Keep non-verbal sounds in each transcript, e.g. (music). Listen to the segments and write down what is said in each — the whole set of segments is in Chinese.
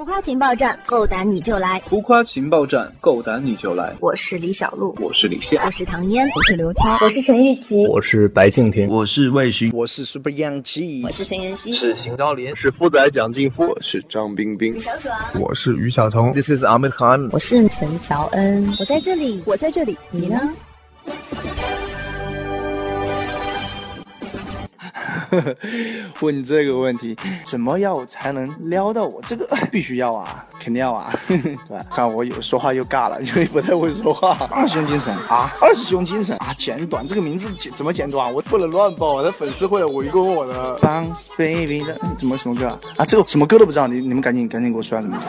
浮夸情报站，够胆你就来！浮夸情报站，够胆你就来！我是李小璐，我是李现，我是唐嫣，我是刘涛，我是陈玉琪，我是白敬亭，我是魏巡，我是 Super Young 七，我是陈妍希，是邢昭林，是富仔蒋劲夫，我是张冰冰，小爽，我是于晓彤，This is Ahmed Khan，我是陈乔恩，我在这里，我在这里，你呢？(laughs) 问这个问题，怎么要才能撩到我？这个必须要啊，肯定要啊，(laughs) 对吧？看我有说话又尬了，因为不太会说话。二师兄精神啊，二师兄精神啊，简短这个名字简怎么简短？我不能乱报，我的粉丝会围攻我的。Bounce baby 的怎么什么歌啊？啊，这个什么歌都不知道，你你们赶紧赶紧给我说下什么歌。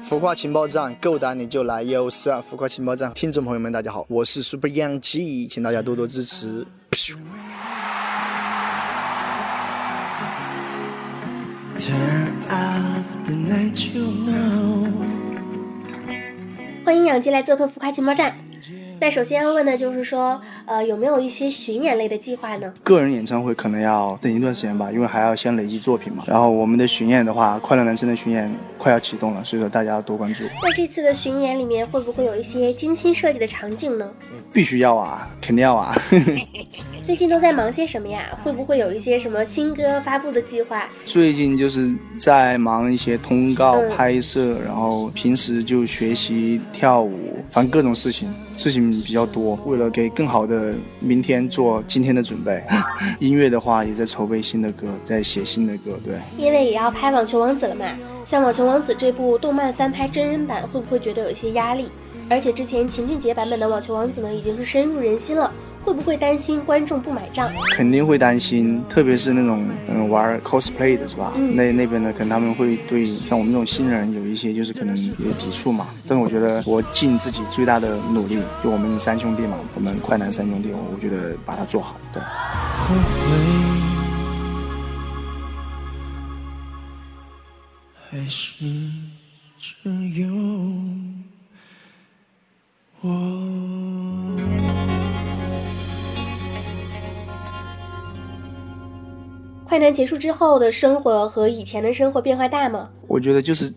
浮夸情报站，够胆你就来！有事啊！浮夸情报站，听众朋友们，大家好，我是 Super Young 七，请大家多多支持。欢迎养鸡来做客浮夸情报站。那首先要问的就是说，呃，有没有一些巡演类的计划呢？个人演唱会可能要等一段时间吧，因为还要先累积作品嘛。然后我们的巡演的话，快乐男生的巡演快要启动了，所以说大家要多关注。那这次的巡演里面会不会有一些精心设计的场景呢？必须要啊，肯定要啊。(laughs) (laughs) 最近都在忙些什么呀？会不会有一些什么新歌发布的计划？最近就是在忙一些通告拍摄，然后平时就学习跳舞，反正各种事情，事情比较多。为了给更好的呃明天做今天的准备，(laughs) 音乐的话也在筹备新的歌，在写新的歌。对，因为也要拍《网球王子》了嘛。像《网球王子》这部动漫翻拍真人版，会不会觉得有一些压力？而且之前秦俊杰版本的《网球王子》呢，已经是深入人心了，会不会担心观众不买账？肯定会担心，特别是那种嗯玩 cosplay 的是吧？那那边的，可能他们会对像我们这种新人有一些就是可能有抵触嘛。但是我觉得我尽自己最大的努力，就我们三兄弟嘛，我们快男三兄弟，我觉得把它做好。对。还是只有。快男结束之后的生活和以前的生活变化大吗？我觉得就是。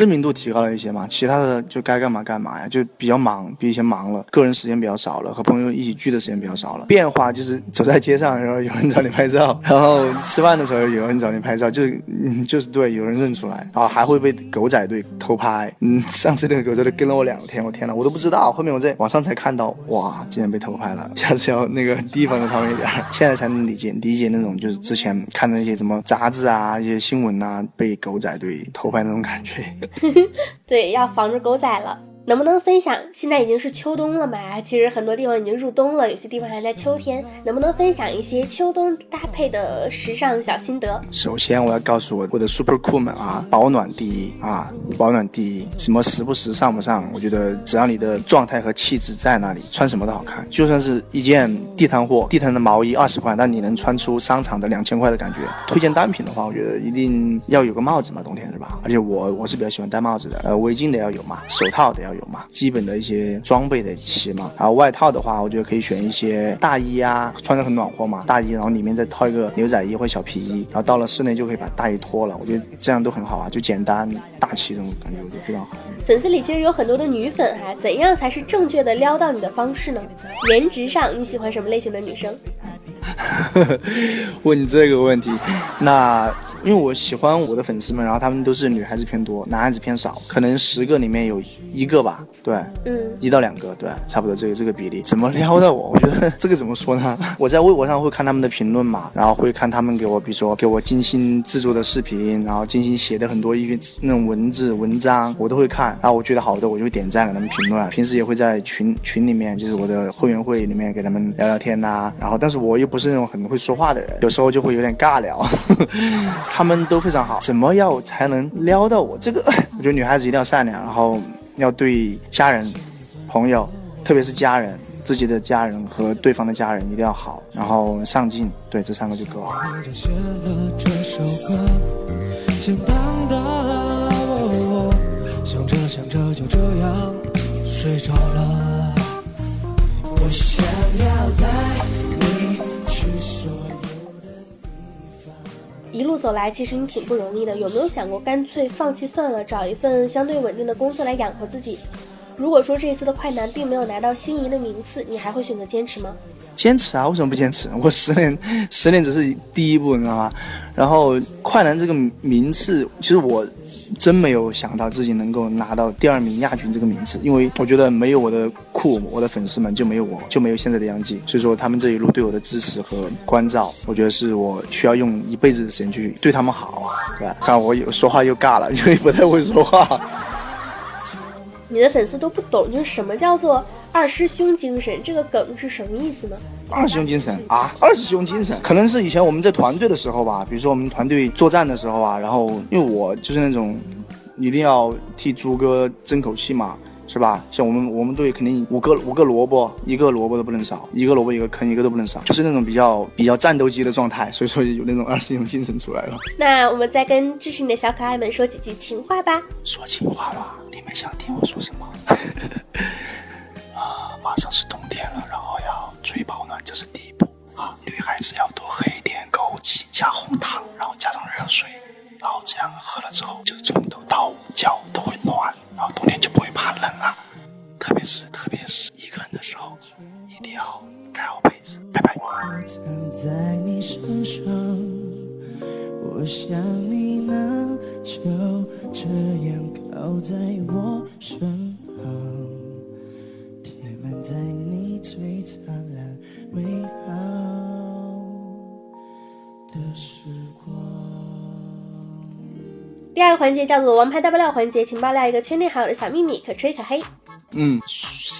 知名度提高了一些嘛，其他的就该干嘛干嘛呀，就比较忙，比以前忙了，个人时间比较少了，和朋友一起聚的时间比较少了。变化就是走在街上，然后有人找你拍照，(laughs) 然后吃饭的时候有人找你拍照，就是就是对，有人认出来，然后还会被狗仔队偷拍。嗯，上次那个狗仔队跟了我两天，我天呐，我都不知道，后面我在网上才看到，哇，竟然被偷拍了，(laughs) 下次要那个提防着他们一点。现在才能理解理解那种就是之前看的那些什么杂志啊、一些新闻啊，被狗仔队偷拍那种感觉。(laughs) 对，要防住狗仔了。能不能分享？现在已经是秋冬了嘛？其实很多地方已经入冬了，有些地方还在秋天。能不能分享一些秋冬搭配的时尚小心得？首先，我要告诉我我的 super cool 们啊，保暖第一啊，保暖第一。什么时不时尚不上？我觉得只要你的状态和气质在那里，穿什么都好看。就算是一件地摊货，地摊的毛衣二十块，但你能穿出商场的两千块的感觉。推荐单品的话，我觉得一定要有个帽子嘛，冬天是吧？而且我我是比较喜欢戴帽子的，呃，围巾得要有嘛，手套得要。有嘛，基本的一些装备得齐嘛。然后外套的话，我觉得可以选一些大衣啊，穿着很暖和嘛。大衣，然后里面再套一个牛仔衣或小皮衣，然后到了室内就可以把大衣脱了。我觉得这样都很好啊，就简单大气这种感觉，我觉得非常好。粉丝里其实有很多的女粉哈，怎样才是正确的撩到你的方式呢？颜值上你喜欢什么类型的女生？(laughs) 问这个问题，那。因为我喜欢我的粉丝们，然后他们都是女孩子偏多，男孩子偏少，可能十个里面有一个吧，对，嗯，一到两个，对，差不多这个这个比例。怎么撩的我？我觉得这个怎么说呢？(laughs) 我在微博上会看他们的评论嘛，然后会看他们给我，比如说给我精心制作的视频，然后精心写的很多一篇那种文字文章，我都会看。然后我觉得好的，我就会点赞给他们评论。平时也会在群群里面，就是我的会员会里面给他们聊聊天呐。然后，但是我又不是那种很会说话的人，有时候就会有点尬聊。他们都非常好，怎么样才能撩到我？这个 (laughs) 我觉得女孩子一定要善良，然后要对家人、朋友，特别是家人，自己的家人和对方的家人一定要好，然后上进，对这三个就够了。想着想着就这样路。走来，其实你挺不容易的。有没有想过干脆放弃算了，找一份相对稳定的工作来养活自己？如果说这次的快男并没有拿到心仪的名次，你还会选择坚持吗？坚持啊，为什么不坚持？我十年，十年只是第一步，你知道吗？然后快男这个名次，其实我。真没有想到自己能够拿到第二名亚军这个名字，因为我觉得没有我的酷，我的粉丝们就没有我，就没有现在的杨记。所以说他们这一路对我的支持和关照，我觉得是我需要用一辈子的时间去对他们好，对吧？看我有说话又尬了，因为不太会说话。你的粉丝都不懂，就是什么叫做二师兄精神，这个梗是什么意思呢？二师兄精神啊，二师兄精神，可能是以前我们在团队的时候吧，比如说我们团队作战的时候啊，然后因为我就是那种一定要替猪哥争口气嘛，是吧？像我们我们队肯定五个五个萝卜，一个萝卜都不能少，一个萝卜一个坑，一个都不能少，就是那种比较比较战斗机的状态，所以说有那种二师兄精神出来了。那我们再跟支持你的小可爱们说几句情话吧。说情话吧，你们想听我说什么？马上是冬天了，然后要注意保暖，这是第一步啊。女孩子要多喝一点枸杞加红糖，然后加上热水，然后这样喝了之后，就从头到脚都会暖，然后冬天就不会怕冷了。特别是特别是一个人的时候，一定要盖好被子。拜拜。在我身旁环节叫做“王牌大爆料”环节，请爆料一个圈内好友的小秘密，可吹可黑。嗯。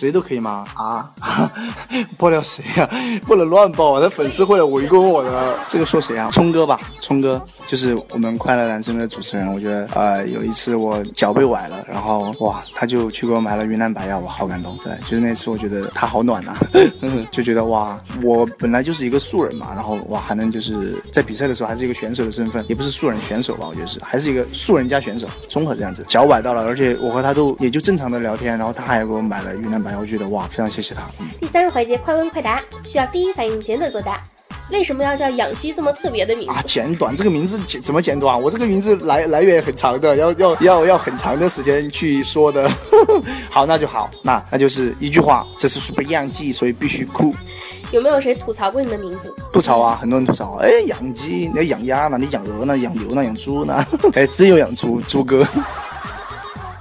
谁都可以吗？啊，(laughs) 爆料谁呀？不能乱爆，啊，那粉丝会来围攻我的。这个说谁啊？聪哥吧，聪哥就是我们快乐男生的主持人。我觉得，呃，有一次我脚被崴了，然后哇，他就去给我买了云南白药，我好感动。对，就是那次，我觉得他好暖呐，(laughs) 就觉得哇，我本来就是一个素人嘛，然后哇，还能就是在比赛的时候还是一个选手的身份，也不是素人选手吧，我觉得是，还是一个素人加选手，综合这样子。脚崴到了，而且我和他都也就正常的聊天，然后他还给我买了云南白。我觉得哇，非常谢谢他。第三个环节，快问快答，需要第一反应简短作答。为什么要叫养鸡这么特别的名字啊？简短，这个名字简怎么简短？我这个名字来来源很长的，要要要要很长的时间去说的。(laughs) 好，那就好，那那就是一句话，这是 super 养鸡，所以必须酷。有没有谁吐槽过你的名字？吐槽啊，很多人吐槽。哎，养鸡，你要养鸭呢？你养鹅呢？养牛呢？养猪呢？(laughs) 哎，只有养猪，猪哥。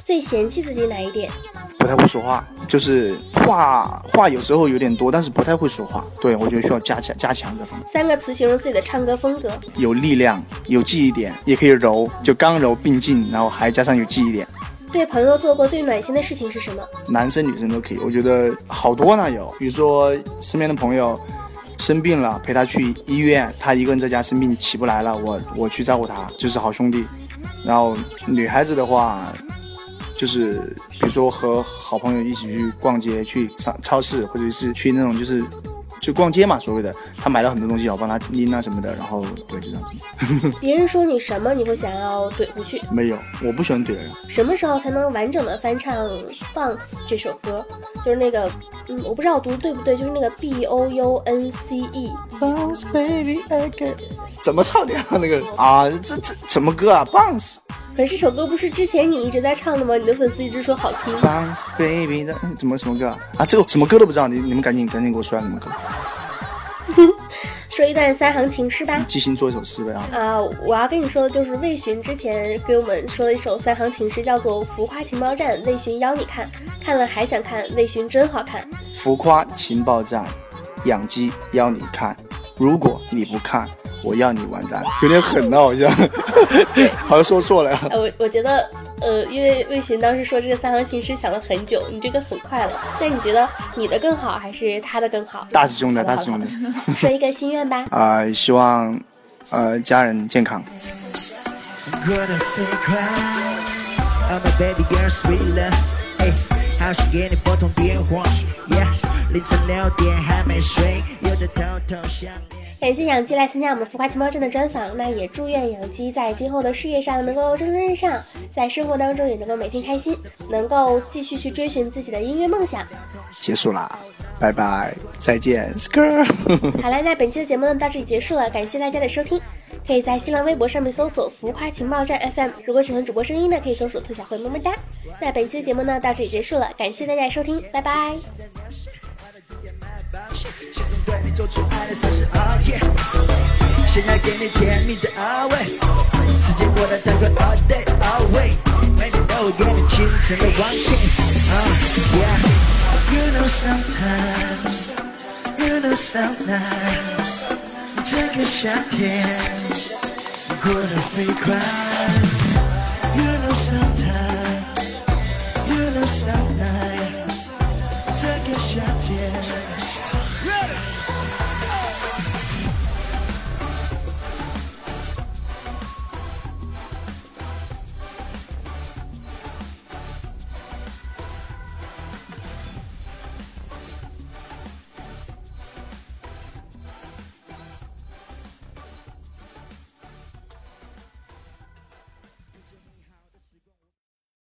最嫌弃自己哪一点？不太会说话，就是话话有时候有点多，但是不太会说话。对我觉得需要加强加强这方面。三个词形容自己的唱歌风格：有力量，有记忆点，也可以柔，就刚柔并进，然后还加上有记忆点。对朋友做过最暖心的事情是什么？男生女生都可以，我觉得好多呢。有，比如说身边的朋友生病了，陪他去医院，他一个人在家生病起不来了，我我去照顾他，就是好兄弟。然后女孩子的话。就是比如说和好朋友一起去逛街，去超超市，或者是去那种就是去逛街嘛，所谓的他买了很多东西，我帮他拎啊什么的，然后对，就这样子。(laughs) 别人说你什么，你会想要怼回去？没有，我不喜欢怼人。什么时候才能完整的翻唱《Bounce》这首歌？就是那个，嗯，我不知道我读对不对，就是那个 B O U N C E。Bounce baby again。怎么唱的呀？那个啊，这这什么歌啊？Bounce。可是这首歌不是之前你一直在唱的吗？你的粉丝一直说好听。Bounce baby 的怎么什么歌啊？啊，这个什么歌都不知道，你你们赶紧赶紧给我说下什么歌。(laughs) 说一段三行情诗吧。即兴做一首诗呗啊。啊，我要跟你说的就是魏巡之前给我们说的一首三行情诗，叫做《浮夸情报站》。魏巡邀你看，看了还想看，魏巡真好看。浮夸情报站，养鸡邀你看，如果你不看。我要你完蛋，有点狠呢，好像，好像说错了呀。我我觉得，呃，因为魏巡当时说这个三行情诗想了很久，你这个很快了。那你觉得你的更好还是他的更好？大师兄的，大师兄的。(laughs) 说一个心愿吧。(laughs) 啊，希望，呃，家人健康。感谢养鸡来参加我们浮夸情报站的专访，那也祝愿养鸡在今后的事业上能够蒸蒸日上，在生活当中也能够每天开心，能够继续去追寻自己的音乐梦想。结束啦，拜拜，再见，skr。(laughs) 好了，那本期的节目呢到这里结束了，感谢大家的收听。可以在新浪微博上面搜索“浮夸情报站 FM”。如果喜欢主播声音呢，可以搜索“兔小慧么么哒”。那本期的节目呢到这里结束了，感谢大家的收听，拜拜。想要给你甜蜜的安慰，时间过得太快，all day all way，每天都会给你清晨的 one kiss。You know sometimes, you know sometimes，这个夏天过得飞快。You know sometimes。